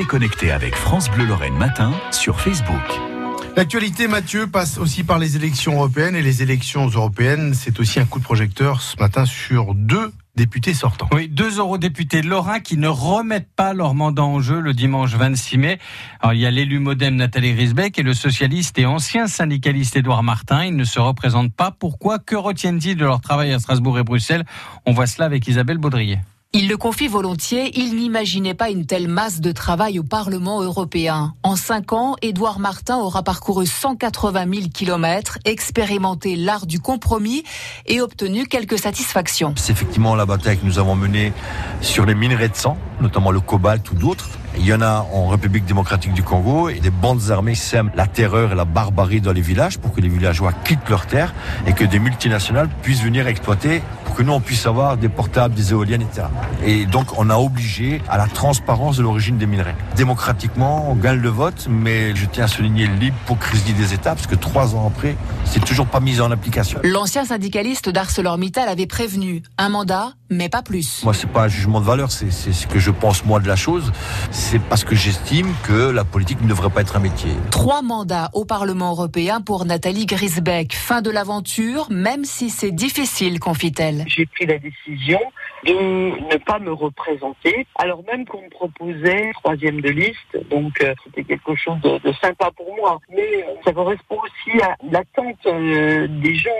Restez connectés avec France Bleu Lorraine Matin sur Facebook. L'actualité, Mathieu, passe aussi par les élections européennes. Et les élections européennes, c'est aussi un coup de projecteur ce matin sur deux députés sortants. Oui, deux eurodéputés lorrains qui ne remettent pas leur mandat en jeu le dimanche 26 mai. Alors, il y a l'élu modem Nathalie Risbeck et le socialiste et ancien syndicaliste Édouard Martin. Ils ne se représentent pas. Pourquoi? Que retiennent-ils de leur travail à Strasbourg et Bruxelles? On voit cela avec Isabelle Baudrier. Il le confie volontiers, il n'imaginait pas une telle masse de travail au Parlement européen. En cinq ans, Édouard Martin aura parcouru 180 000 kilomètres, expérimenté l'art du compromis et obtenu quelques satisfactions. C'est effectivement la bataille que nous avons menée sur les minerais de sang, notamment le cobalt ou d'autres. Il y en a en République démocratique du Congo et des bandes armées sèment la terreur et la barbarie dans les villages pour que les villageois quittent leurs terres et que des multinationales puissent venir exploiter pour que nous on puisse avoir des portables, des éoliennes, etc. Et donc on a obligé à la transparence de l'origine des minerais. Démocratiquement, on gagne le vote, mais je tiens à souligner l'hypocrisie des États parce que trois ans après, c'est toujours pas mis en application. L'ancien syndicaliste d'ArcelorMittal avait prévenu un mandat, mais pas plus. Moi, c'est pas un jugement de valeur, c'est ce que je pense moi de la chose c'est parce que j'estime que la politique ne devrait pas être un métier. Trois mandats au Parlement européen pour Nathalie Grisbeck. Fin de l'aventure, même si c'est difficile, confie-t-elle. J'ai pris la décision de ne pas me représenter, alors même qu'on me proposait troisième de liste, donc euh, c'était quelque chose de, sympa pour moi. Mais euh, ça correspond aussi à l'attente euh, des gens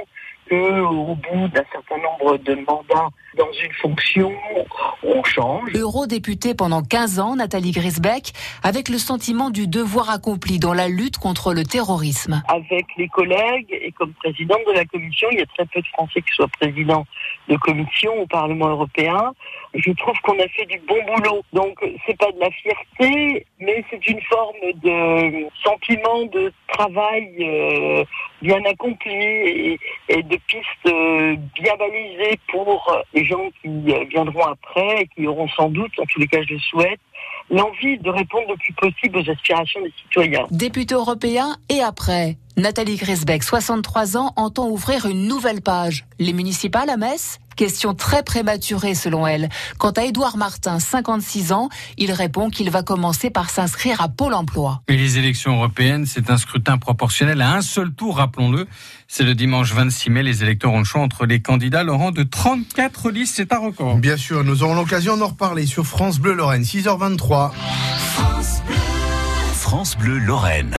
au bout d'un certain nombre de mandats dans une fonction, on change. Eurodéputée pendant 15 ans, Nathalie Grisbeck, avec le sentiment du devoir accompli dans la lutte contre le terrorisme. Avec les collègues et comme présidente de la commission, il y a très peu de Français qui soient présidents de commission au Parlement européen. Je trouve qu'on a fait du bon boulot. Donc c'est pas de la fierté, mais c'est une forme de sentiment de travail euh, bien accompli et, de pistes euh, bien balisées pour les gens qui euh, viendront après et qui auront sans doute, en tous les cas je le souhaite, l'envie de répondre le plus possible aux aspirations des citoyens. Député européen et après Nathalie Grisbeck, 63 ans, entend ouvrir une nouvelle page. Les municipales à Metz Question très prématurée selon elle. Quant à Édouard Martin, 56 ans, il répond qu'il va commencer par s'inscrire à Pôle emploi. Et les élections européennes, c'est un scrutin proportionnel à un seul tour, rappelons-le. C'est le dimanche 26 mai. Les électeurs ont le choix entre les candidats. Laurent, de 34 listes, c'est un record. Bien sûr, nous aurons l'occasion d'en reparler sur France Bleu Lorraine, 6h23. France Bleu, France Bleu Lorraine.